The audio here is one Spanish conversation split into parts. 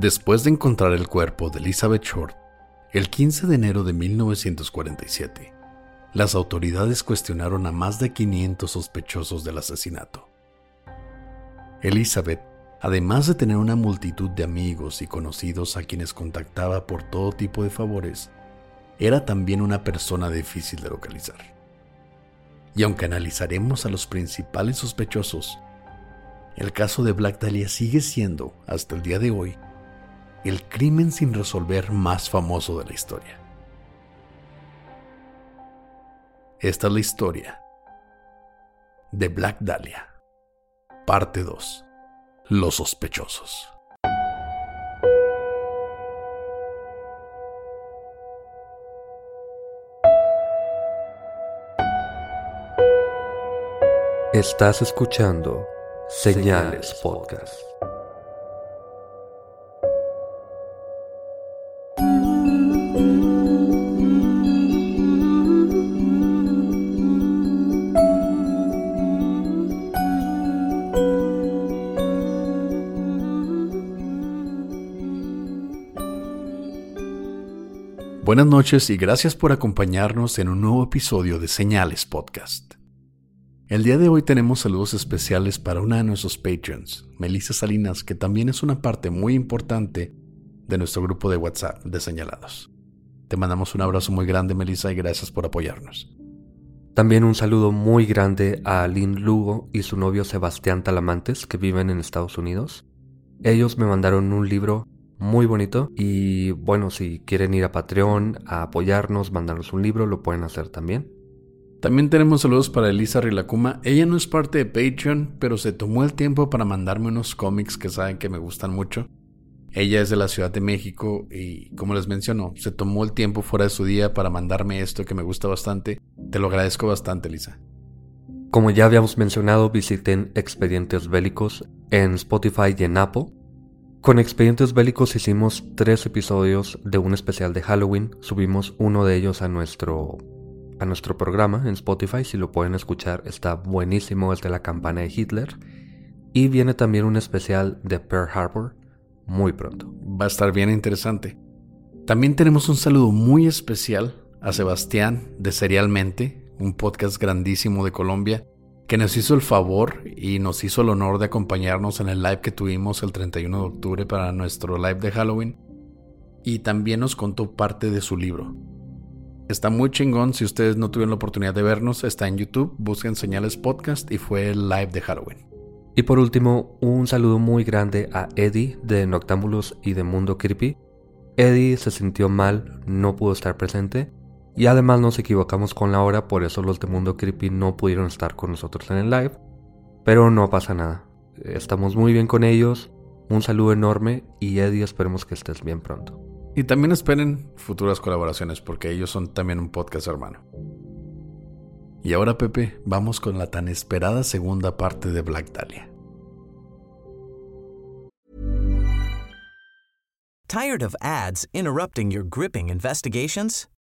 Después de encontrar el cuerpo de Elizabeth Short, el 15 de enero de 1947, las autoridades cuestionaron a más de 500 sospechosos del asesinato. Elizabeth, además de tener una multitud de amigos y conocidos a quienes contactaba por todo tipo de favores, era también una persona difícil de localizar. Y aunque analizaremos a los principales sospechosos, el caso de Black Dahlia sigue siendo, hasta el día de hoy, el crimen sin resolver más famoso de la historia. Esta es la historia de Black Dahlia, parte 2, Los sospechosos. Estás escuchando Señales Podcast. Buenas noches y gracias por acompañarnos en un nuevo episodio de Señales Podcast. El día de hoy tenemos saludos especiales para una de nuestros patrons, Melissa Salinas, que también es una parte muy importante de nuestro grupo de WhatsApp de señalados. Te mandamos un abrazo muy grande, Melissa, y gracias por apoyarnos. También un saludo muy grande a Lynn Lugo y su novio Sebastián Talamantes, que viven en Estados Unidos. Ellos me mandaron un libro muy bonito. Y bueno, si quieren ir a Patreon a apoyarnos, mandarnos un libro, lo pueden hacer también. También tenemos saludos para Elisa Rilacuma. Ella no es parte de Patreon, pero se tomó el tiempo para mandarme unos cómics que saben que me gustan mucho. Ella es de la Ciudad de México y, como les menciono, se tomó el tiempo fuera de su día para mandarme esto que me gusta bastante. Te lo agradezco bastante, Elisa. Como ya habíamos mencionado, visiten Expedientes Bélicos en Spotify y en Apple. Con Expedientes Bélicos hicimos tres episodios de un especial de Halloween. Subimos uno de ellos a nuestro, a nuestro programa en Spotify. Si lo pueden escuchar, está buenísimo el de la campana de Hitler. Y viene también un especial de Pearl Harbor muy pronto. Va a estar bien interesante. También tenemos un saludo muy especial a Sebastián de Serialmente, un podcast grandísimo de Colombia que nos hizo el favor y nos hizo el honor de acompañarnos en el live que tuvimos el 31 de octubre para nuestro live de Halloween. Y también nos contó parte de su libro. Está muy chingón, si ustedes no tuvieron la oportunidad de vernos, está en YouTube, busquen Señales Podcast y fue el live de Halloween. Y por último, un saludo muy grande a Eddie de Noctámbulos y de Mundo Creepy. Eddie se sintió mal, no pudo estar presente y además nos equivocamos con la hora, por eso los de Mundo Creepy no pudieron estar con nosotros en el live. Pero no pasa nada. Estamos muy bien con ellos. Un saludo enorme y Eddie, esperemos que estés bien pronto. Y también esperen futuras colaboraciones porque ellos son también un podcast hermano. Y ahora Pepe, vamos con la tan esperada segunda parte de Black Dahlia. Tired of ads interrupting your gripping investigations?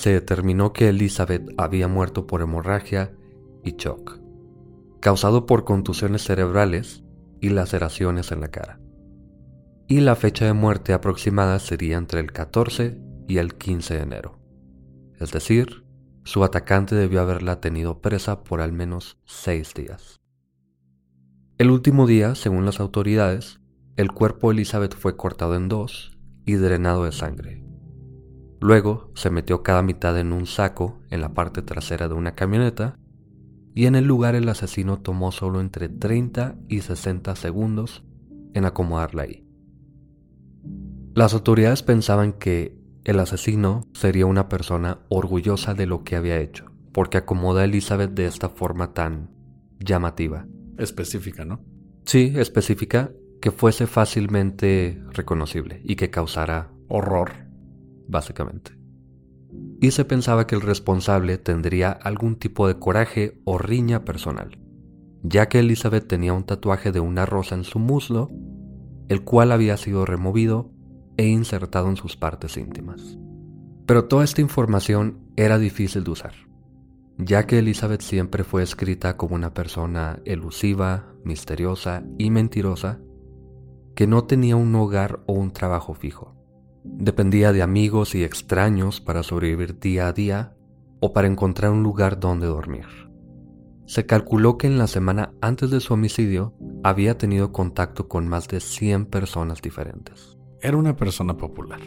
se determinó que Elizabeth había muerto por hemorragia y shock, causado por contusiones cerebrales y laceraciones en la cara. Y la fecha de muerte aproximada sería entre el 14 y el 15 de enero. Es decir, su atacante debió haberla tenido presa por al menos seis días. El último día, según las autoridades, el cuerpo de Elizabeth fue cortado en dos y drenado de sangre. Luego se metió cada mitad en un saco en la parte trasera de una camioneta y en el lugar el asesino tomó solo entre 30 y 60 segundos en acomodarla ahí. Las autoridades pensaban que el asesino sería una persona orgullosa de lo que había hecho, porque acomoda a Elizabeth de esta forma tan llamativa. Específica, ¿no? Sí, específica, que fuese fácilmente reconocible y que causara horror, básicamente. Y se pensaba que el responsable tendría algún tipo de coraje o riña personal, ya que Elizabeth tenía un tatuaje de una rosa en su muslo, el cual había sido removido e insertado en sus partes íntimas. Pero toda esta información era difícil de usar, ya que Elizabeth siempre fue escrita como una persona elusiva, misteriosa y mentirosa, que no tenía un hogar o un trabajo fijo. Dependía de amigos y extraños para sobrevivir día a día o para encontrar un lugar donde dormir. Se calculó que en la semana antes de su homicidio había tenido contacto con más de 100 personas diferentes. Era una persona popular.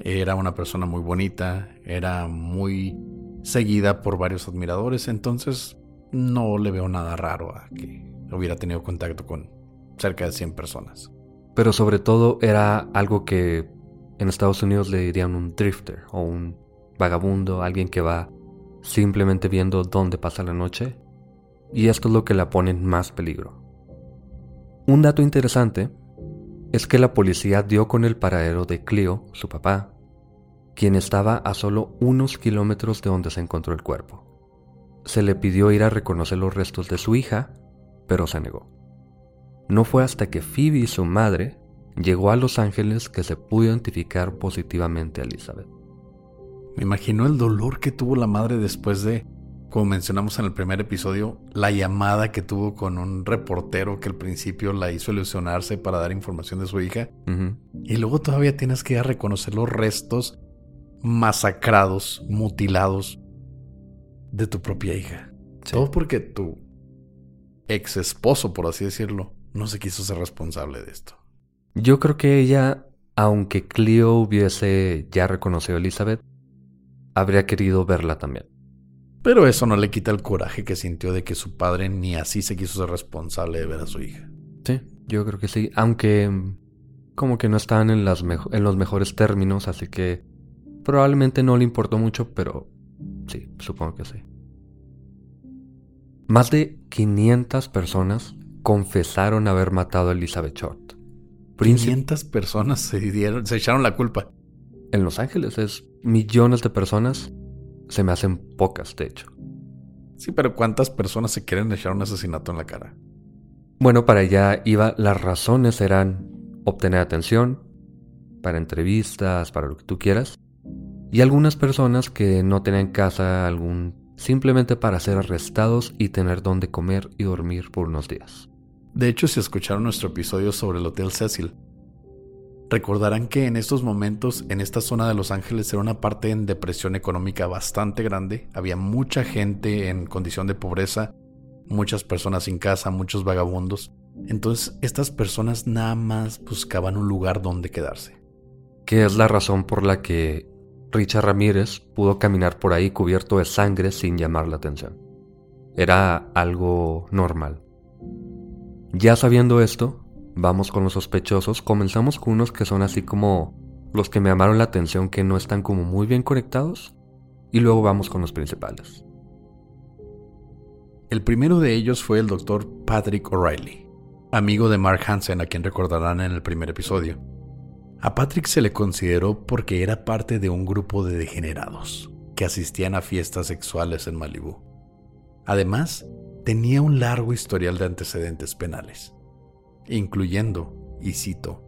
Era una persona muy bonita, era muy seguida por varios admiradores, entonces no le veo nada raro a que hubiera tenido contacto con cerca de 100 personas. Pero sobre todo era algo que en Estados Unidos le dirían un drifter o un vagabundo, alguien que va simplemente viendo dónde pasa la noche. Y esto es lo que la pone en más peligro. Un dato interesante es que la policía dio con el paradero de Cleo, su papá, quien estaba a solo unos kilómetros de donde se encontró el cuerpo. Se le pidió ir a reconocer los restos de su hija, pero se negó. No fue hasta que Phoebe, su madre, llegó a Los Ángeles que se pudo identificar positivamente a Elizabeth. Me imagino el dolor que tuvo la madre después de como mencionamos en el primer episodio, la llamada que tuvo con un reportero que al principio la hizo ilusionarse para dar información de su hija. Y luego todavía tienes que ir a reconocer los restos masacrados, mutilados de tu propia hija. Todo porque tu ex esposo, por así decirlo, no se quiso ser responsable de esto. Yo creo que ella, aunque Cleo hubiese ya reconocido a Elizabeth, habría querido verla también. Pero eso no le quita el coraje que sintió de que su padre ni así se quiso ser responsable de ver a su hija. Sí, yo creo que sí. Aunque como que no estaban en, las en los mejores términos, así que probablemente no le importó mucho, pero sí, supongo que sí. Más de 500 personas confesaron haber matado a Elizabeth Short. 500 personas se, dieron, se echaron la culpa. En Los Ángeles es millones de personas se me hacen pocas, de hecho. Sí, pero ¿cuántas personas se quieren echar un asesinato en la cara? Bueno, para allá iba, las razones eran obtener atención, para entrevistas, para lo que tú quieras, y algunas personas que no tenían casa algún simplemente para ser arrestados y tener donde comer y dormir por unos días. De hecho, si escucharon nuestro episodio sobre el Hotel Cecil, Recordarán que en estos momentos en esta zona de Los Ángeles era una parte en depresión económica bastante grande, había mucha gente en condición de pobreza, muchas personas sin casa, muchos vagabundos. Entonces estas personas nada más buscaban un lugar donde quedarse. Que es la razón por la que Richard Ramírez pudo caminar por ahí cubierto de sangre sin llamar la atención. Era algo normal. Ya sabiendo esto, Vamos con los sospechosos. Comenzamos con unos que son así como los que me llamaron la atención que no están como muy bien conectados. Y luego vamos con los principales. El primero de ellos fue el doctor Patrick O'Reilly, amigo de Mark Hansen a quien recordarán en el primer episodio. A Patrick se le consideró porque era parte de un grupo de degenerados que asistían a fiestas sexuales en Malibú. Además, tenía un largo historial de antecedentes penales incluyendo, y cito,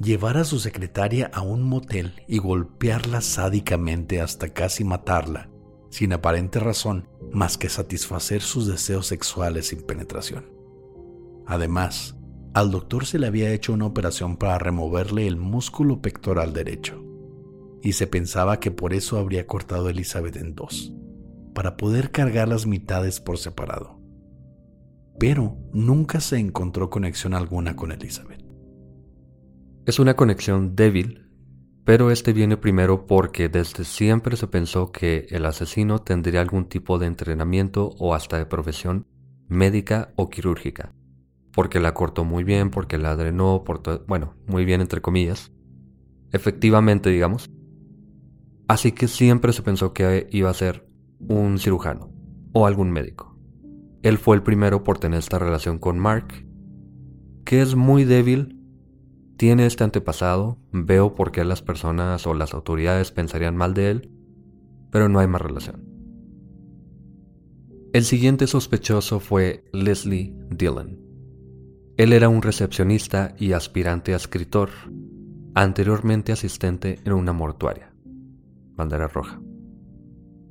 llevar a su secretaria a un motel y golpearla sádicamente hasta casi matarla, sin aparente razón más que satisfacer sus deseos sexuales sin penetración. Además, al doctor se le había hecho una operación para removerle el músculo pectoral derecho, y se pensaba que por eso habría cortado a Elizabeth en dos, para poder cargar las mitades por separado. Pero nunca se encontró conexión alguna con Elizabeth. Es una conexión débil, pero este viene primero porque desde siempre se pensó que el asesino tendría algún tipo de entrenamiento o hasta de profesión médica o quirúrgica porque la cortó muy bien, porque la drenó, bueno, muy bien entre comillas. Efectivamente, digamos. Así que siempre se pensó que iba a ser un cirujano o algún médico. Él fue el primero por tener esta relación con Mark, que es muy débil, tiene este antepasado, veo por qué las personas o las autoridades pensarían mal de él, pero no hay más relación. El siguiente sospechoso fue Leslie Dillon. Él era un recepcionista y aspirante a escritor, anteriormente asistente en una mortuaria. Bandera roja.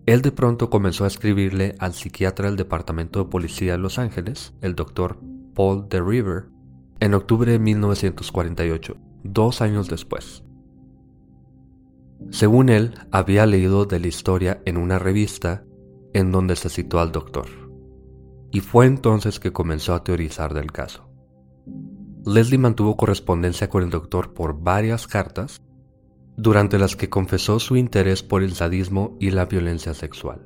Él de pronto comenzó a escribirle al psiquiatra del Departamento de Policía de Los Ángeles, el doctor Paul de River, en octubre de 1948, dos años después. Según él, había leído de la historia en una revista en donde se citó al doctor, y fue entonces que comenzó a teorizar del caso. Leslie mantuvo correspondencia con el doctor por varias cartas, durante las que confesó su interés por el sadismo y la violencia sexual,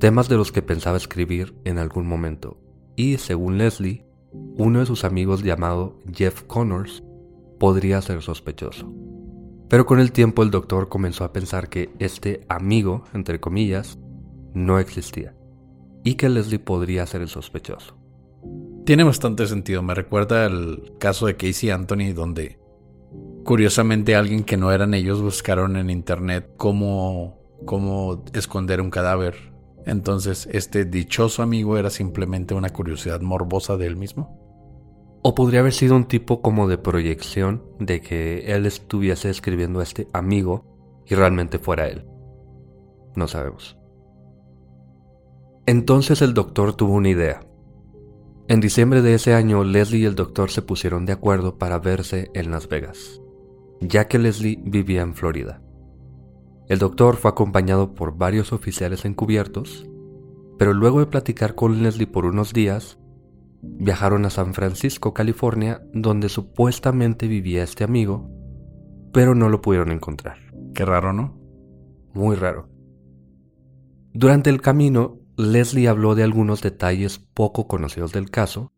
temas de los que pensaba escribir en algún momento, y según Leslie, uno de sus amigos llamado Jeff Connors podría ser sospechoso. Pero con el tiempo el doctor comenzó a pensar que este amigo, entre comillas, no existía, y que Leslie podría ser el sospechoso. Tiene bastante sentido. Me recuerda al caso de Casey Anthony, donde curiosamente alguien que no eran ellos buscaron en internet cómo, cómo esconder un cadáver. Entonces, este dichoso amigo era simplemente una curiosidad morbosa de él mismo. O podría haber sido un tipo como de proyección de que él estuviese escribiendo a este amigo y realmente fuera él. No sabemos. Entonces el doctor tuvo una idea. En diciembre de ese año, Leslie y el doctor se pusieron de acuerdo para verse en Las Vegas, ya que Leslie vivía en Florida. El doctor fue acompañado por varios oficiales encubiertos, pero luego de platicar con Leslie por unos días, viajaron a San Francisco, California, donde supuestamente vivía este amigo, pero no lo pudieron encontrar. Qué raro, ¿no? Muy raro. Durante el camino, Leslie habló de algunos detalles poco conocidos del caso.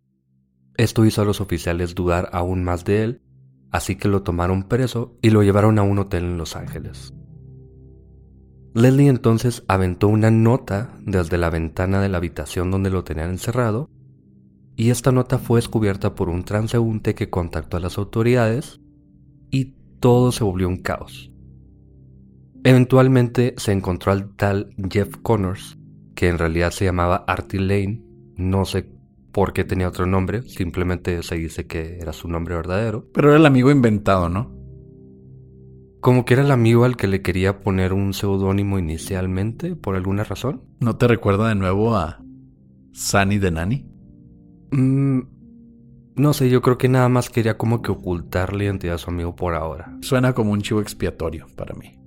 Esto hizo a los oficiales dudar aún más de él, así que lo tomaron preso y lo llevaron a un hotel en Los Ángeles. Leslie entonces aventó una nota desde la ventana de la habitación donde lo tenían encerrado, y esta nota fue descubierta por un transeúnte que contactó a las autoridades y todo se volvió un caos. Eventualmente se encontró al tal Jeff Connors, que en realidad se llamaba Artie Lane. No sé por qué tenía otro nombre, simplemente se dice que era su nombre verdadero. Pero era el amigo inventado, ¿no? Como que era el amigo al que le quería poner un seudónimo inicialmente, por alguna razón. ¿No te recuerda de nuevo a Sunny de Nani? Mm, no sé, yo creo que nada más quería como que ocultar la identidad de su amigo por ahora. Suena como un chivo expiatorio para mí.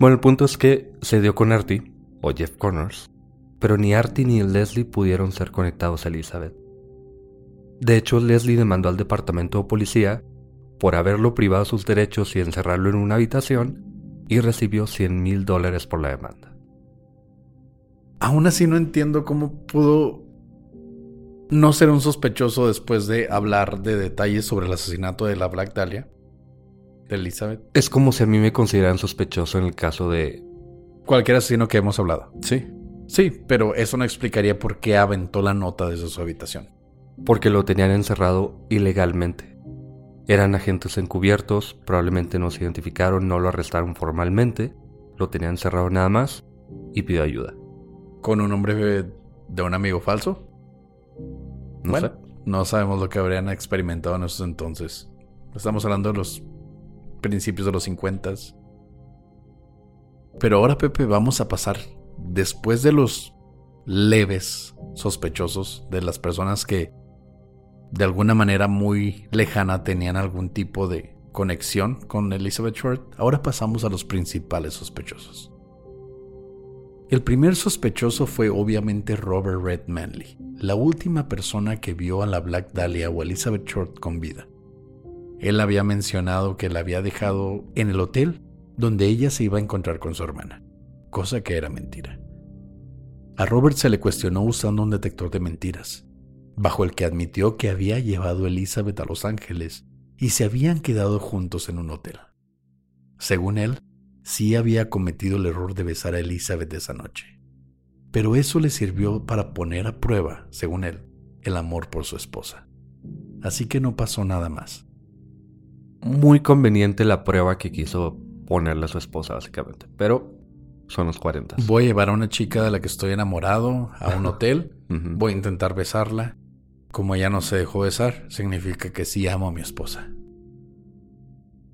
Bueno, el punto es que se dio con Artie, o Jeff Connors, pero ni Artie ni Leslie pudieron ser conectados a Elizabeth. De hecho, Leslie demandó al departamento de policía por haberlo privado de sus derechos y encerrarlo en una habitación y recibió 100 mil dólares por la demanda. Aún así no entiendo cómo pudo no ser un sospechoso después de hablar de detalles sobre el asesinato de la Black Dahlia. De Elizabeth. Es como si a mí me consideraran sospechoso en el caso de... Cualquier asesino que hemos hablado. Sí. Sí, pero eso no explicaría por qué aventó la nota desde su habitación. Porque lo tenían encerrado ilegalmente. Eran agentes encubiertos, probablemente no se identificaron, no lo arrestaron formalmente, lo tenían encerrado nada más y pidió ayuda. ¿Con un nombre de un amigo falso? No bueno, sé. no sabemos lo que habrían experimentado en esos entonces. Estamos hablando de los principios de los 50. Pero ahora, Pepe, vamos a pasar después de los leves sospechosos, de las personas que de alguna manera muy lejana tenían algún tipo de conexión con Elizabeth Short, ahora pasamos a los principales sospechosos. El primer sospechoso fue obviamente Robert Red Manley, la última persona que vio a la Black Dahlia o Elizabeth Short con vida. Él había mencionado que la había dejado en el hotel donde ella se iba a encontrar con su hermana, cosa que era mentira. A Robert se le cuestionó usando un detector de mentiras, bajo el que admitió que había llevado a Elizabeth a Los Ángeles y se habían quedado juntos en un hotel. Según él, sí había cometido el error de besar a Elizabeth esa noche. Pero eso le sirvió para poner a prueba, según él, el amor por su esposa. Así que no pasó nada más. Muy conveniente la prueba que quiso ponerle a su esposa, básicamente. Pero son los 40. Voy a llevar a una chica de la que estoy enamorado a un hotel. Voy a intentar besarla. Como ella no se dejó besar, significa que sí amo a mi esposa.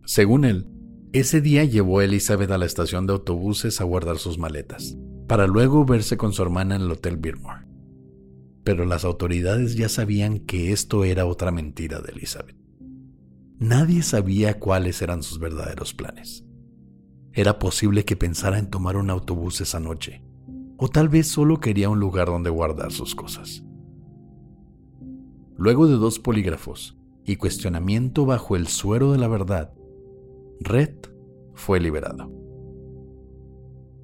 Según él, ese día llevó a Elizabeth a la estación de autobuses a guardar sus maletas, para luego verse con su hermana en el Hotel Birmore. Pero las autoridades ya sabían que esto era otra mentira de Elizabeth. Nadie sabía cuáles eran sus verdaderos planes. Era posible que pensara en tomar un autobús esa noche, o tal vez solo quería un lugar donde guardar sus cosas. Luego de dos polígrafos y cuestionamiento bajo el suero de la verdad, Red fue liberado.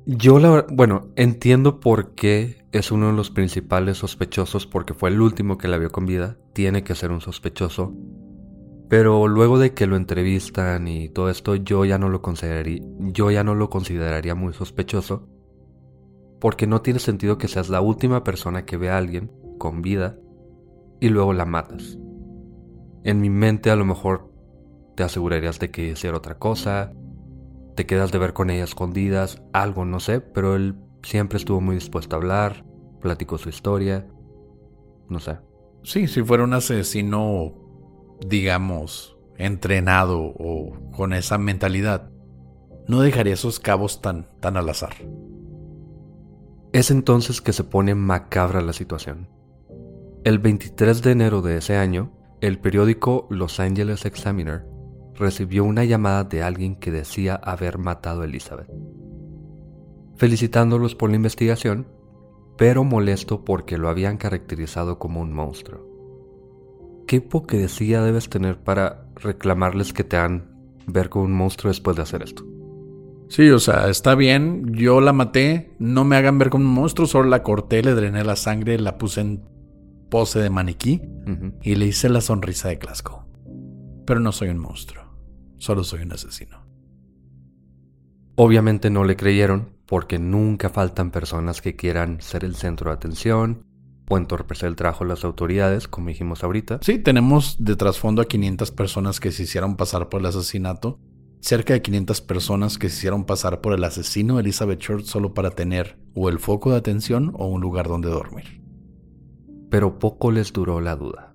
Yo la bueno, entiendo por qué es uno de los principales sospechosos porque fue el último que la vio con vida, tiene que ser un sospechoso. Pero luego de que lo entrevistan y todo esto, yo ya no lo consideraría, yo ya no lo consideraría muy sospechoso, porque no tiene sentido que seas la última persona que ve a alguien con vida y luego la matas. En mi mente a lo mejor te asegurarías de que hiciera otra cosa, te quedas de ver con ella escondidas, algo, no sé, pero él siempre estuvo muy dispuesto a hablar, platicó su historia, no sé. Sí, si fuera un asesino, digamos, entrenado o con esa mentalidad, no dejaría esos cabos tan, tan al azar. Es entonces que se pone macabra la situación. El 23 de enero de ese año, el periódico Los Angeles Examiner recibió una llamada de alguien que decía haber matado a Elizabeth. Felicitándolos por la investigación, pero molesto porque lo habían caracterizado como un monstruo. ¿Qué hipocresía debes tener para reclamarles que te han ver como un monstruo después de hacer esto? Sí, o sea, está bien, yo la maté, no me hagan ver como un monstruo, solo la corté, le drené la sangre, la puse en pose de maniquí y le hice la sonrisa de Clasco. Pero no soy un monstruo, solo soy un asesino. Obviamente no le creyeron porque nunca faltan personas que quieran ser el centro de atención o entorpecer el trabajo de las autoridades, como dijimos ahorita. Sí, tenemos de trasfondo a 500 personas que se hicieron pasar por el asesinato, cerca de 500 personas que se hicieron pasar por el asesino de Elizabeth Short solo para tener o el foco de atención o un lugar donde dormir pero poco les duró la duda.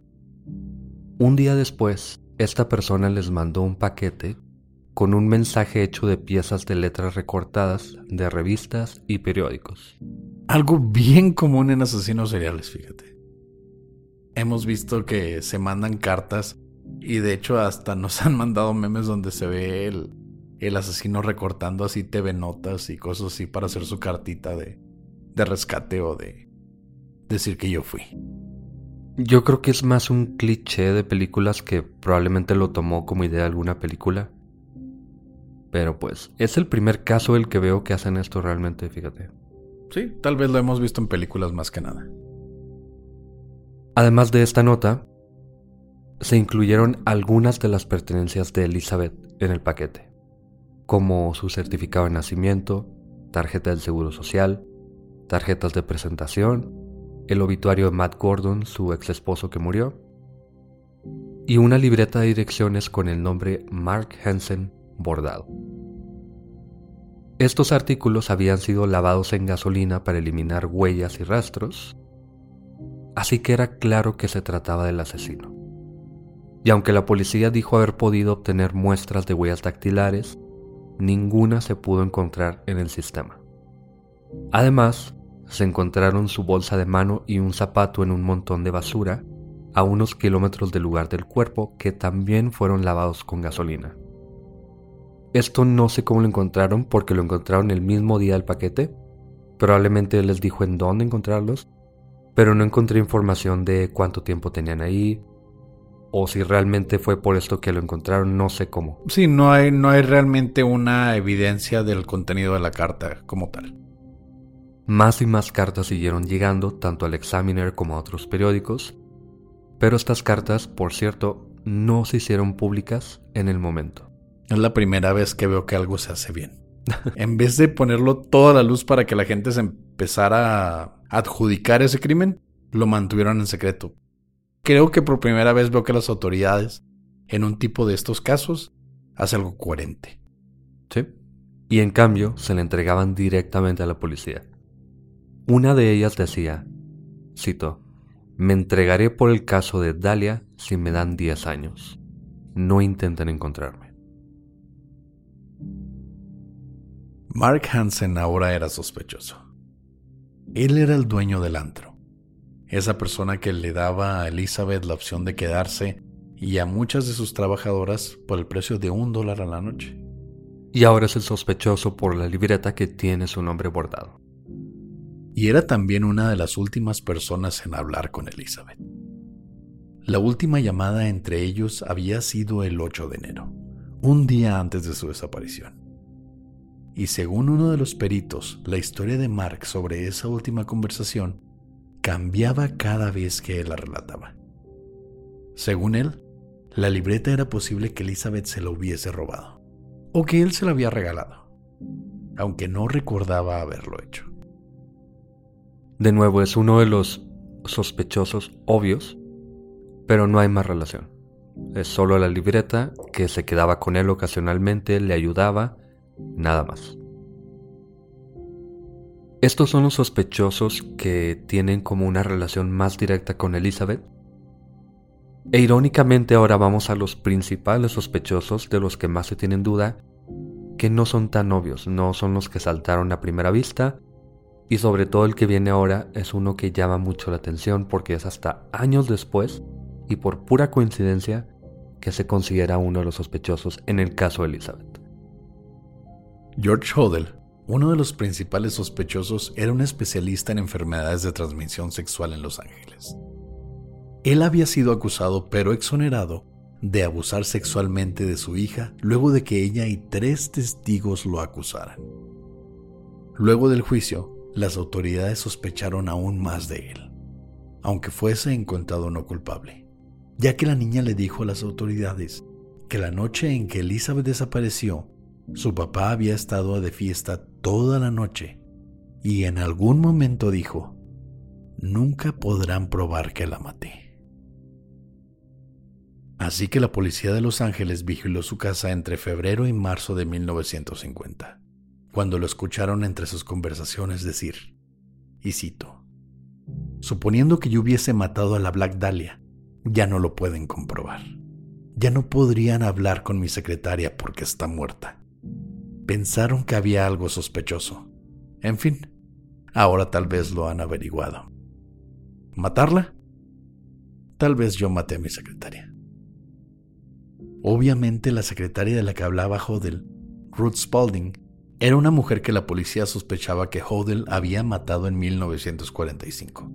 Un día después, esta persona les mandó un paquete con un mensaje hecho de piezas de letras recortadas de revistas y periódicos. Algo bien común en asesinos seriales, fíjate. Hemos visto que se mandan cartas y de hecho hasta nos han mandado memes donde se ve el, el asesino recortando así TV notas y cosas así para hacer su cartita de, de rescate o de, decir que yo fui. Yo creo que es más un cliché de películas que probablemente lo tomó como idea alguna película. Pero pues, es el primer caso el que veo que hacen esto realmente, fíjate. Sí, tal vez lo hemos visto en películas más que nada. Además de esta nota, se incluyeron algunas de las pertenencias de Elizabeth en el paquete, como su certificado de nacimiento, tarjeta del Seguro Social, tarjetas de presentación el obituario de Matt Gordon, su ex esposo que murió, y una libreta de direcciones con el nombre Mark Hansen bordado. Estos artículos habían sido lavados en gasolina para eliminar huellas y rastros, así que era claro que se trataba del asesino. Y aunque la policía dijo haber podido obtener muestras de huellas dactilares, ninguna se pudo encontrar en el sistema. Además, se encontraron su bolsa de mano y un zapato en un montón de basura a unos kilómetros del lugar del cuerpo que también fueron lavados con gasolina. Esto no sé cómo lo encontraron porque lo encontraron el mismo día del paquete. Probablemente les dijo en dónde encontrarlos, pero no encontré información de cuánto tiempo tenían ahí o si realmente fue por esto que lo encontraron, no sé cómo. Sí, no hay, no hay realmente una evidencia del contenido de la carta como tal. Más y más cartas siguieron llegando, tanto al Examiner como a otros periódicos, pero estas cartas, por cierto, no se hicieron públicas en el momento. Es la primera vez que veo que algo se hace bien. en vez de ponerlo toda la luz para que la gente se empezara a adjudicar ese crimen, lo mantuvieron en secreto. Creo que por primera vez veo que las autoridades, en un tipo de estos casos, hacen algo coherente. Sí. Y en cambio, se le entregaban directamente a la policía. Una de ellas decía, cito, me entregaré por el caso de Dalia si me dan 10 años. No intenten encontrarme. Mark Hansen ahora era sospechoso. Él era el dueño del antro, esa persona que le daba a Elizabeth la opción de quedarse y a muchas de sus trabajadoras por el precio de un dólar a la noche. Y ahora es el sospechoso por la libreta que tiene su nombre bordado y era también una de las últimas personas en hablar con Elizabeth. La última llamada entre ellos había sido el 8 de enero, un día antes de su desaparición. Y según uno de los peritos, la historia de Mark sobre esa última conversación cambiaba cada vez que él la relataba. Según él, la libreta era posible que Elizabeth se la hubiese robado, o que él se la había regalado, aunque no recordaba haberlo hecho. De nuevo, es uno de los sospechosos obvios, pero no hay más relación. Es solo la libreta que se quedaba con él ocasionalmente, le ayudaba, nada más. Estos son los sospechosos que tienen como una relación más directa con Elizabeth. E irónicamente ahora vamos a los principales sospechosos de los que más se tienen duda, que no son tan obvios, no son los que saltaron a primera vista, y sobre todo el que viene ahora es uno que llama mucho la atención porque es hasta años después y por pura coincidencia que se considera uno de los sospechosos en el caso de Elizabeth. George Hodel, uno de los principales sospechosos, era un especialista en enfermedades de transmisión sexual en Los Ángeles. Él había sido acusado pero exonerado de abusar sexualmente de su hija luego de que ella y tres testigos lo acusaran. Luego del juicio, las autoridades sospecharon aún más de él, aunque fuese encontrado no culpable, ya que la niña le dijo a las autoridades que la noche en que Elizabeth desapareció, su papá había estado de fiesta toda la noche y en algún momento dijo, nunca podrán probar que la maté. Así que la policía de Los Ángeles vigiló su casa entre febrero y marzo de 1950 cuando lo escucharon entre sus conversaciones decir, y cito, suponiendo que yo hubiese matado a la Black Dahlia, ya no lo pueden comprobar. Ya no podrían hablar con mi secretaria porque está muerta. Pensaron que había algo sospechoso. En fin, ahora tal vez lo han averiguado. ¿Matarla? Tal vez yo maté a mi secretaria. Obviamente la secretaria de la que hablaba Hodel, Ruth Spalding, era una mujer que la policía sospechaba que Hodel había matado en 1945.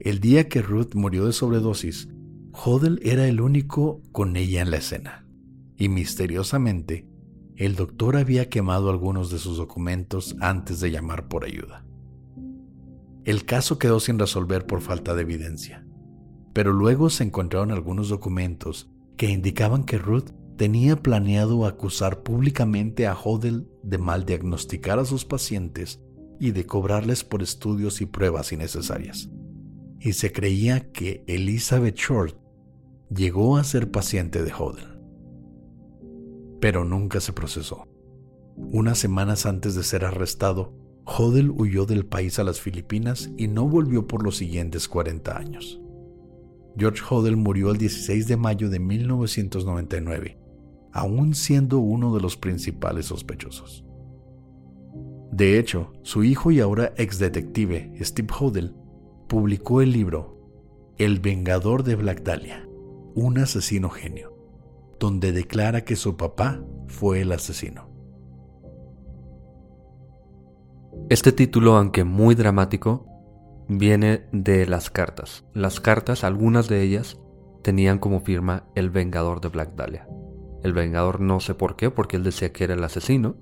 El día que Ruth murió de sobredosis, Hodel era el único con ella en la escena. Y misteriosamente, el doctor había quemado algunos de sus documentos antes de llamar por ayuda. El caso quedó sin resolver por falta de evidencia, pero luego se encontraron algunos documentos que indicaban que Ruth tenía planeado acusar públicamente a Hodel de mal diagnosticar a sus pacientes y de cobrarles por estudios y pruebas innecesarias. Y se creía que Elizabeth Short llegó a ser paciente de Hodel. Pero nunca se procesó. Unas semanas antes de ser arrestado, Hodel huyó del país a las Filipinas y no volvió por los siguientes 40 años. George Hodel murió el 16 de mayo de 1999 aún siendo uno de los principales sospechosos. De hecho, su hijo y ahora ex detective, Steve Hodel, publicó el libro El Vengador de Black Dahlia, un asesino genio, donde declara que su papá fue el asesino. Este título, aunque muy dramático, viene de las cartas. Las cartas, algunas de ellas, tenían como firma El Vengador de Black Dahlia. El Vengador no sé por qué, porque él decía que era el asesino,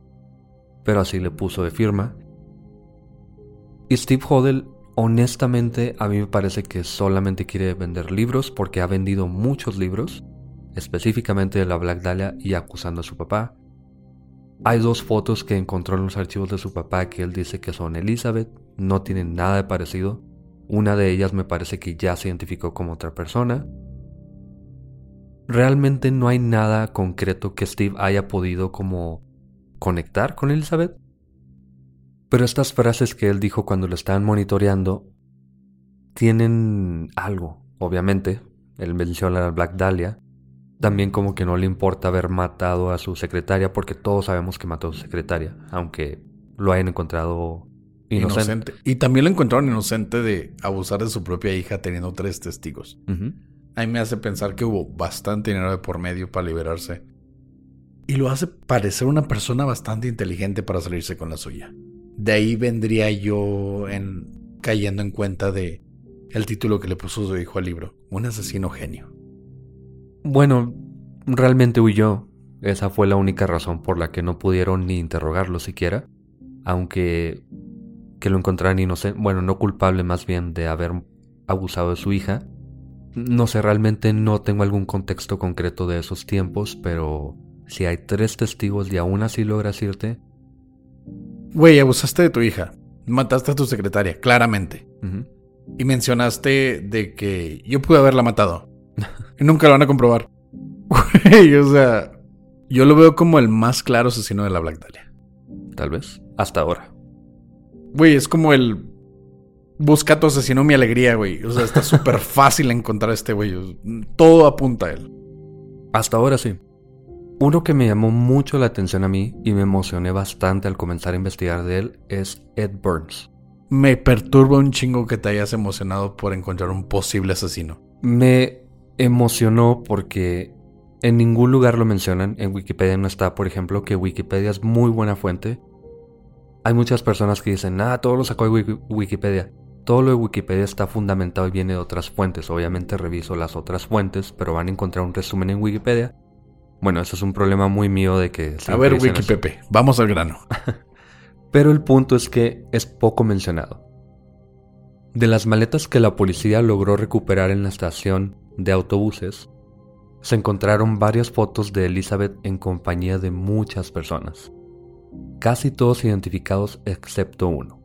pero así le puso de firma. Y Steve Hodel, honestamente, a mí me parece que solamente quiere vender libros porque ha vendido muchos libros, específicamente de la Black Dahlia y acusando a su papá. Hay dos fotos que encontró en los archivos de su papá que él dice que son Elizabeth, no tienen nada de parecido. Una de ellas me parece que ya se identificó como otra persona. Realmente no hay nada concreto que Steve haya podido como conectar con Elizabeth. Pero estas frases que él dijo cuando lo estaban monitoreando tienen algo, obviamente. Él menciona a Black Dahlia. También como que no le importa haber matado a su secretaria porque todos sabemos que mató a su secretaria, aunque lo hayan encontrado inocente. Y también lo encontraron inocente de abusar de su propia hija teniendo tres testigos. A mí me hace pensar que hubo bastante dinero de por medio para liberarse. Y lo hace parecer una persona bastante inteligente para salirse con la suya. De ahí vendría yo en cayendo en cuenta de el título que le puso su hijo al libro, Un asesino genio. Bueno, realmente huyó. Esa fue la única razón por la que no pudieron ni interrogarlo siquiera, aunque que lo encontraran inocente, bueno, no culpable más bien de haber abusado de su hija. No sé, realmente no tengo algún contexto concreto de esos tiempos, pero si hay tres testigos y aún así logras irte... Güey, abusaste de tu hija. Mataste a tu secretaria, claramente. Y mencionaste de que yo pude haberla matado. nunca lo van a comprobar. Güey, o sea, yo lo veo como el más claro asesino de la Black Dahlia. Tal vez, hasta ahora. Güey, es como el busca tu asesino mi alegría, güey. O sea, está súper fácil encontrar a este güey. Todo apunta a él. Hasta ahora sí. Uno que me llamó mucho la atención a mí y me emocioné bastante al comenzar a investigar de él es Ed Burns. Me perturba un chingo que te hayas emocionado por encontrar un posible asesino. Me emocionó porque en ningún lugar lo mencionan. En Wikipedia no está, por ejemplo, que Wikipedia es muy buena fuente. Hay muchas personas que dicen, ah, todo lo sacó de Wikipedia. Todo lo de Wikipedia está fundamentado y viene de otras fuentes. Obviamente reviso las otras fuentes, pero van a encontrar un resumen en Wikipedia bueno, eso es un problema muy mío de que... A ver, Wikipepe, vamos al grano. Pero el punto es que es poco mencionado. De las maletas que la policía logró recuperar en la estación de autobuses, se encontraron varias fotos de Elizabeth en compañía de muchas personas, casi todos identificados excepto uno,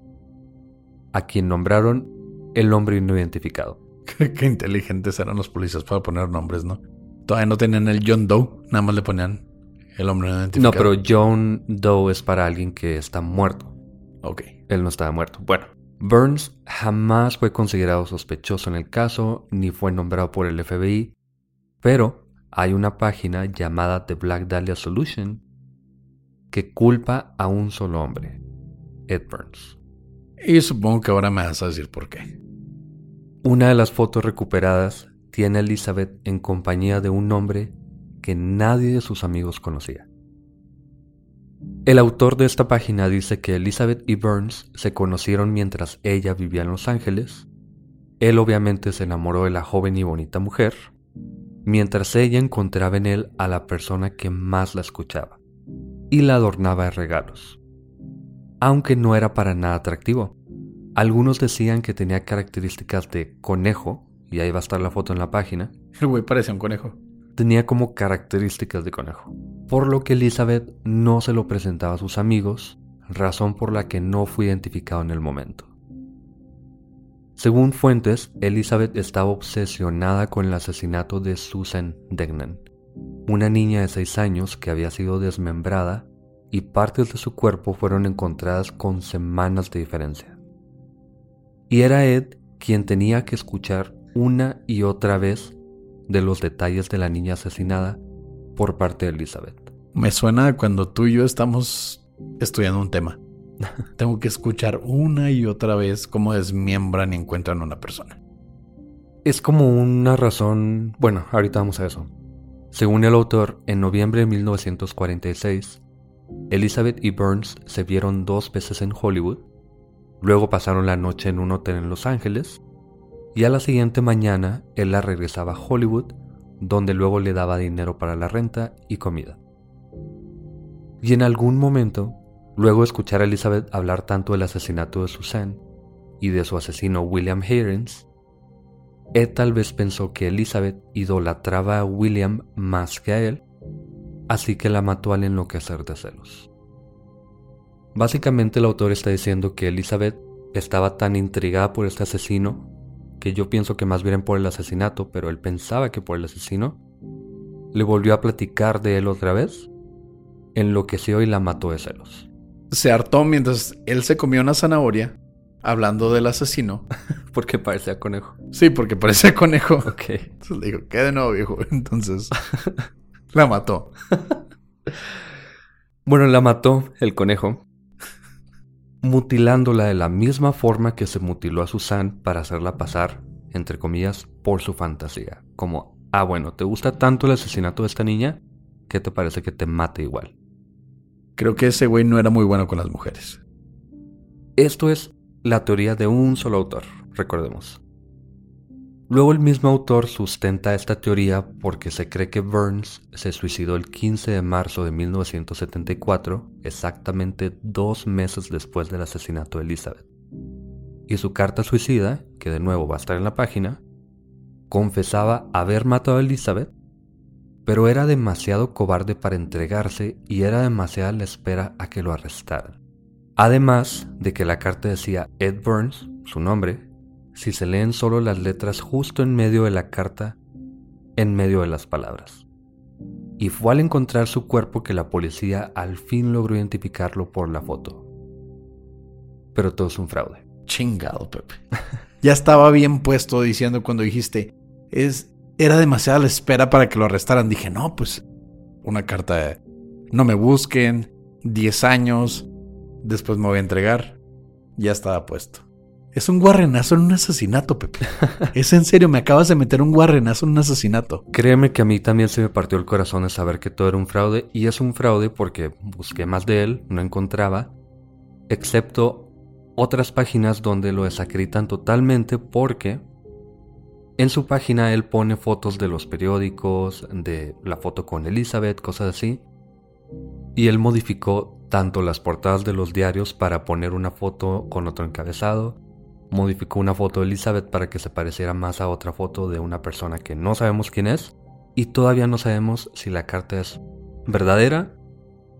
a quien nombraron el hombre no identificado. Qué inteligentes eran los policías para poner nombres, ¿no? Todavía no tenían el John Doe, nada más le ponían el hombre no identificado. No, pero John Doe es para alguien que está muerto. Ok. Él no estaba muerto. Bueno, Burns jamás fue considerado sospechoso en el caso, ni fue nombrado por el FBI, pero hay una página llamada The Black Dahlia Solution que culpa a un solo hombre, Ed Burns. Y supongo que ahora me vas a decir por qué. Una de las fotos recuperadas tiene a Elizabeth en compañía de un hombre que nadie de sus amigos conocía. El autor de esta página dice que Elizabeth y Burns se conocieron mientras ella vivía en Los Ángeles. Él obviamente se enamoró de la joven y bonita mujer, mientras ella encontraba en él a la persona que más la escuchaba y la adornaba de regalos. Aunque no era para nada atractivo. Algunos decían que tenía características de conejo y ahí va a estar la foto en la página. El güey parecía un conejo. Tenía como características de conejo, por lo que Elizabeth no se lo presentaba a sus amigos, razón por la que no fue identificado en el momento. Según fuentes, Elizabeth estaba obsesionada con el asesinato de Susan Degnan, una niña de 6 años que había sido desmembrada y partes de su cuerpo fueron encontradas con semanas de diferencia. Y era Ed quien tenía que escuchar una y otra vez de los detalles de la niña asesinada por parte de Elizabeth. Me suena cuando tú y yo estamos estudiando un tema Tengo que escuchar una y otra vez cómo desmiembran y encuentran a una persona. Es como una razón... Bueno, ahorita vamos a eso. Según el autor, en noviembre de 1946, Elizabeth y Burns se vieron dos veces en Hollywood, luego pasaron la noche en un hotel en Los Ángeles, y a la siguiente mañana él la regresaba a Hollywood, donde luego le daba dinero para la renta y comida. Y en algún momento, luego de escuchar a Elizabeth hablar tanto del asesinato de Susan y de su asesino William Hearns, Ed tal vez pensó que Elizabeth idolatraba a William más que a él, así que la mató al enloquecer de celos. Básicamente el autor está diciendo que Elizabeth estaba tan intrigada por este asesino que yo pienso que más bien por el asesinato, pero él pensaba que por el asesino, le volvió a platicar de él otra vez, enloqueció y la mató de celos. Se hartó mientras él se comió una zanahoria, hablando del asesino. porque parecía conejo. Sí, porque parecía conejo. Ok. Entonces le digo, ¿qué de nuevo, viejo? Entonces, la mató. bueno, la mató el conejo mutilándola de la misma forma que se mutiló a Susan para hacerla pasar, entre comillas, por su fantasía. Como, ah, bueno, ¿te gusta tanto el asesinato de esta niña? ¿Qué te parece que te mate igual? Creo que ese güey no era muy bueno con las mujeres. Esto es la teoría de un solo autor, recordemos. Luego el mismo autor sustenta esta teoría porque se cree que Burns se suicidó el 15 de marzo de 1974, exactamente dos meses después del asesinato de Elizabeth. Y su carta suicida, que de nuevo va a estar en la página, confesaba haber matado a Elizabeth, pero era demasiado cobarde para entregarse y era demasiada la espera a que lo arrestaran. Además de que la carta decía Ed Burns, su nombre, si se leen solo las letras justo en medio de la carta, en medio de las palabras. Y fue al encontrar su cuerpo que la policía al fin logró identificarlo por la foto. Pero todo es un fraude. Chingado, Pepe. ya estaba bien puesto diciendo cuando dijiste, es, era demasiada la espera para que lo arrestaran. Dije, no, pues una carta de, no me busquen, 10 años, después me voy a entregar. Ya estaba puesto. Es un guarrenazo en un asesinato, Pepe. es en serio, me acabas de meter un guarrenazo en un asesinato. Créeme que a mí también se me partió el corazón de saber que todo era un fraude. Y es un fraude porque busqué más de él, no encontraba. Excepto otras páginas donde lo desacritan totalmente porque en su página él pone fotos de los periódicos, de la foto con Elizabeth, cosas así. Y él modificó tanto las portadas de los diarios para poner una foto con otro encabezado, modificó una foto de Elizabeth para que se pareciera más a otra foto de una persona que no sabemos quién es y todavía no sabemos si la carta es verdadera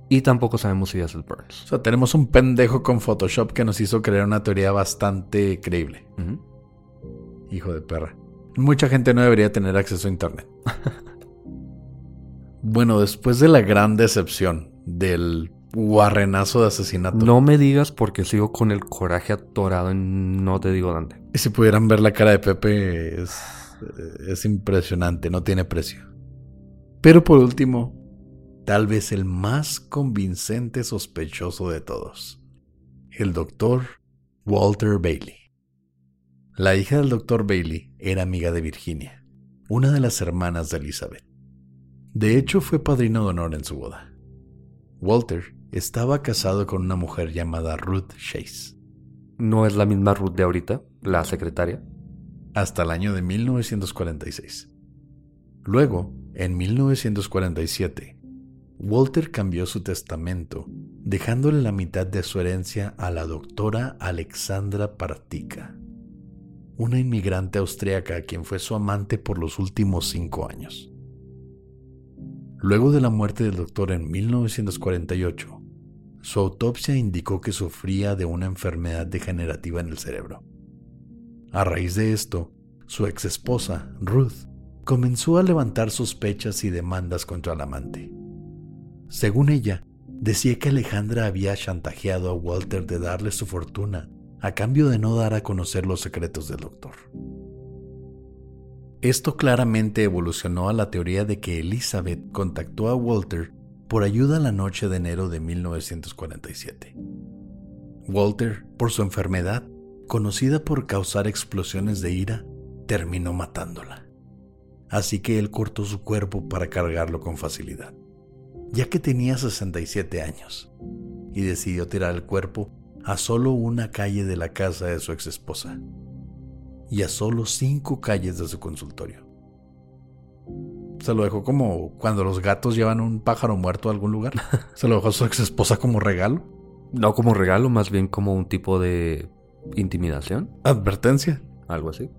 y tampoco sabemos si es el Burns. O sea, tenemos un pendejo con Photoshop que nos hizo crear una teoría bastante creíble. Hijo de perra. Mucha gente no debería tener acceso a Internet. bueno, después de la gran decepción del guarrenazo de asesinato. No me digas porque sigo con el coraje atorado en no te digo dónde. Y si pudieran ver la cara de Pepe, es, es impresionante, no tiene precio. Pero por último, tal vez el más convincente sospechoso de todos, el doctor Walter Bailey. La hija del doctor Bailey era amiga de Virginia, una de las hermanas de Elizabeth. De hecho, fue padrino de honor en su boda. Walter estaba casado con una mujer llamada Ruth Chase. ¿No es la misma Ruth de ahorita, la secretaria? Hasta el año de 1946. Luego, en 1947, Walter cambió su testamento, dejándole la mitad de su herencia a la doctora Alexandra Partica, una inmigrante austriaca quien fue su amante por los últimos cinco años. Luego de la muerte del doctor en 1948, su autopsia indicó que sufría de una enfermedad degenerativa en el cerebro. A raíz de esto, su ex esposa, Ruth, comenzó a levantar sospechas y demandas contra el amante. Según ella, decía que Alejandra había chantajeado a Walter de darle su fortuna a cambio de no dar a conocer los secretos del doctor. Esto claramente evolucionó a la teoría de que Elizabeth contactó a Walter por ayuda la noche de enero de 1947. Walter, por su enfermedad, conocida por causar explosiones de ira, terminó matándola. Así que él cortó su cuerpo para cargarlo con facilidad, ya que tenía 67 años, y decidió tirar el cuerpo a solo una calle de la casa de su exesposa y a solo cinco calles de su consultorio. Se lo dejó como cuando los gatos llevan un pájaro muerto a algún lugar. Se lo dejó a su exesposa como regalo. No como regalo, más bien como un tipo de intimidación. Advertencia. Algo así.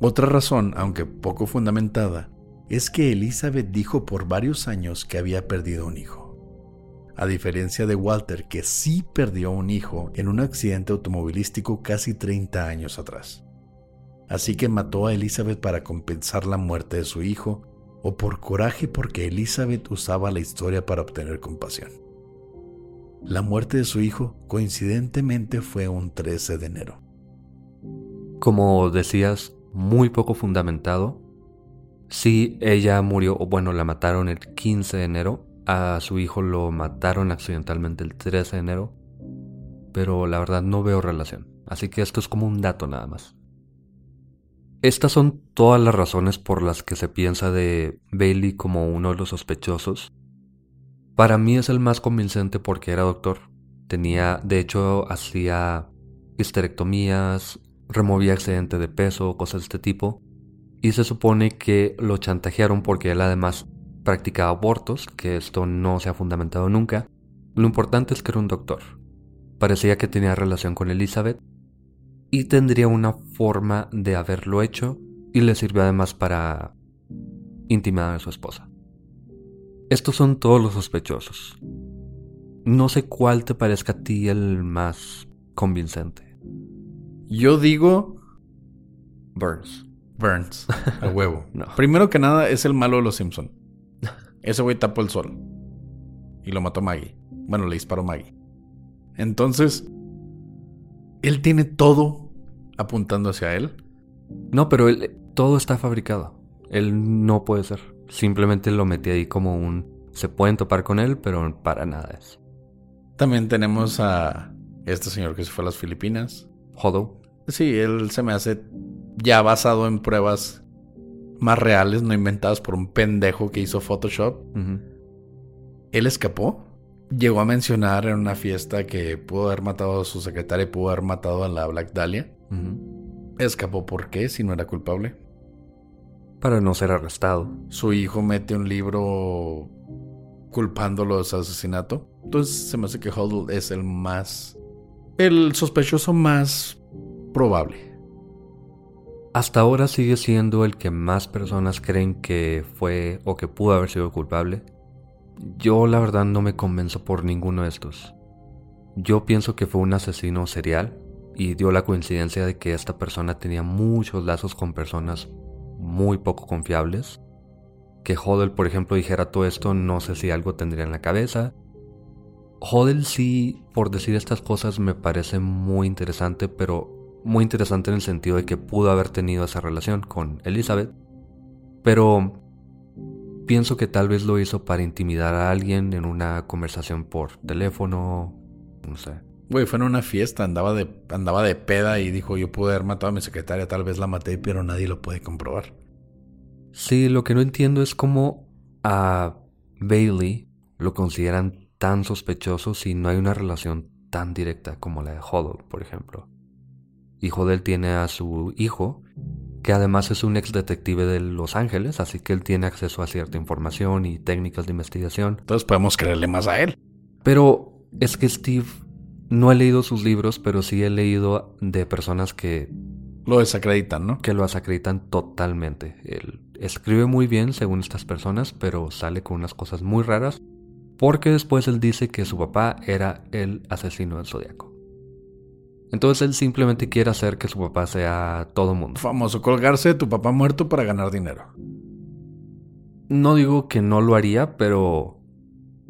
Otra razón, aunque poco fundamentada, es que Elizabeth dijo por varios años que había perdido un hijo. A diferencia de Walter, que sí perdió un hijo en un accidente automovilístico casi 30 años atrás. Así que mató a Elizabeth para compensar la muerte de su hijo o por coraje porque Elizabeth usaba la historia para obtener compasión. La muerte de su hijo coincidentemente fue un 13 de enero. Como decías, muy poco fundamentado. Sí, ella murió, o bueno, la mataron el 15 de enero. A su hijo lo mataron accidentalmente el 13 de enero. Pero la verdad no veo relación. Así que esto es como un dato nada más. Estas son todas las razones por las que se piensa de Bailey como uno de los sospechosos. Para mí es el más convincente porque era doctor. Tenía, de hecho, hacía histerectomías, removía excedente de peso, cosas de este tipo. Y se supone que lo chantajearon porque él además practicaba abortos, que esto no se ha fundamentado nunca. Lo importante es que era un doctor. Parecía que tenía relación con Elizabeth y tendría una forma de haberlo hecho y le sirvió además para intimidar a su esposa. Estos son todos los sospechosos. No sé cuál te parezca a ti el más convincente. Yo digo Burns. Burns, a huevo. No. Primero que nada es el malo de los Simpson. Ese güey tapó el sol y lo mató Maggie. Bueno, le disparó Maggie. Entonces, él tiene todo apuntando hacia él. No, pero él, todo está fabricado. Él no puede ser. Simplemente lo metí ahí como un... Se pueden topar con él, pero para nada es. También tenemos a este señor que se fue a las Filipinas. Hodo. Sí, él se me hace ya basado en pruebas más reales, no inventadas por un pendejo que hizo Photoshop. Él escapó. Llegó a mencionar en una fiesta que pudo haber matado a su secretaria y pudo haber matado a la Black Dahlia. Escapó por qué si no era culpable. Para no ser arrestado. Su hijo mete un libro culpándolo de su asesinato. Entonces se me hace que Huddle es el más... El sospechoso más probable. Hasta ahora sigue siendo el que más personas creen que fue o que pudo haber sido culpable. Yo la verdad no me convenzo por ninguno de estos. Yo pienso que fue un asesino serial y dio la coincidencia de que esta persona tenía muchos lazos con personas muy poco confiables. Que Hodel, por ejemplo, dijera todo esto, no sé si algo tendría en la cabeza. Hodel sí, por decir estas cosas, me parece muy interesante, pero muy interesante en el sentido de que pudo haber tenido esa relación con Elizabeth. Pero pienso que tal vez lo hizo para intimidar a alguien en una conversación por teléfono, no sé. Güey, fue en una fiesta, andaba de, andaba de peda y dijo yo pude haber matado a mi secretaria, tal vez la maté, pero nadie lo puede comprobar. Sí, lo que no entiendo es cómo a Bailey lo consideran tan sospechoso si no hay una relación tan directa como la de Hodel, por ejemplo. Y Hodel tiene a su hijo, que además es un ex detective de Los Ángeles, así que él tiene acceso a cierta información y técnicas de investigación. Entonces podemos creerle más a él. Pero es que Steve no he leído sus libros, pero sí he leído de personas que, Lo desacreditan, ¿no? que lo desacreditan totalmente. Él escribe muy bien según estas personas, pero sale con unas cosas muy raras, porque después él dice que su papá era el asesino del zodiaco. Entonces él simplemente quiere hacer que su papá sea todo mundo. Famoso colgarse de tu papá muerto para ganar dinero. No digo que no lo haría, pero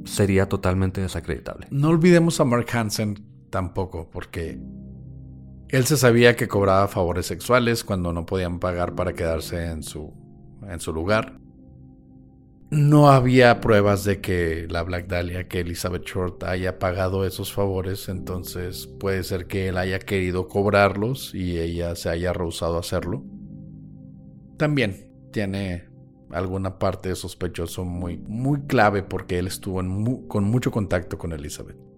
sería totalmente desacreditable. No olvidemos a Mark Hansen tampoco, porque él se sabía que cobraba favores sexuales cuando no podían pagar para quedarse en su, en su lugar. no había pruebas de que la Black Dahlia, que Elizabeth Short haya pagado esos favores, entonces puede ser que él haya querido cobrarlos y ella se haya rehusado a hacerlo. También tiene alguna parte de sospechoso muy, muy clave porque él estuvo con mucho contacto con Elizabeth.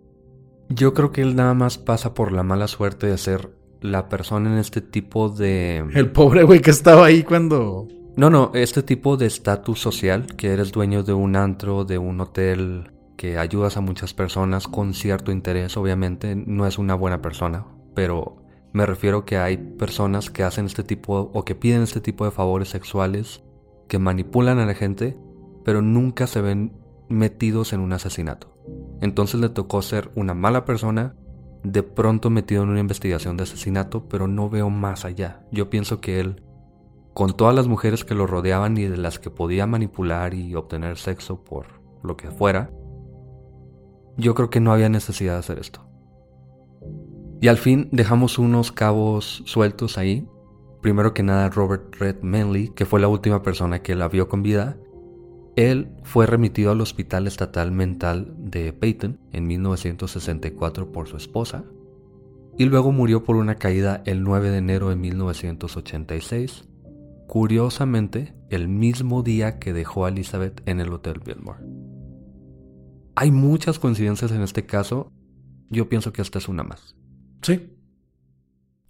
Yo creo que él nada más pasa por la mala suerte de ser la persona en este tipo de... El pobre güey que estaba ahí cuando no, no, este tipo de estatus social, que eres dueño de un antro, de un hotel, que ayudas a muchas personas con cierto interés, obviamente, no es una buena persona, pero me refiero que hay personas que hacen este tipo o que piden este tipo de favores sexuales, que manipulan a la gente, pero nunca se ven metidos en un asesinato. Entonces le tocó ser una mala persona, de pronto metido en una investigación de asesinato, pero no veo más allá. Yo pienso que él con todas las mujeres que lo rodeaban y de las que podía manipular y obtener sexo por lo que fuera, yo creo que no había necesidad de hacer esto. Y al fin dejamos unos cabos sueltos ahí. Primero que nada Robert Red Manley, que fue la última persona que la vio con vida, él fue remitido al Hospital Estatal Mental de Peyton en 1964 por su esposa y luego murió por una caída el 9 de enero de 1986 curiosamente el mismo día que dejó a Elizabeth en el Hotel Biltmore. Hay muchas coincidencias en este caso, yo pienso que esta es una más. Sí.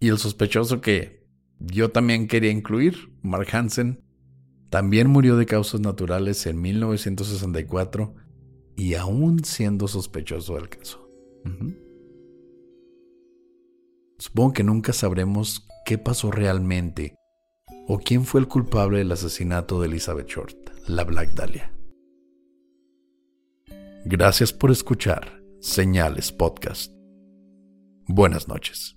Y el sospechoso que yo también quería incluir, Mark Hansen, también murió de causas naturales en 1964 y aún siendo sospechoso del caso. Supongo que nunca sabremos qué pasó realmente ¿O quién fue el culpable del asesinato de Elizabeth Short, la Black Dahlia? Gracias por escuchar Señales Podcast. Buenas noches.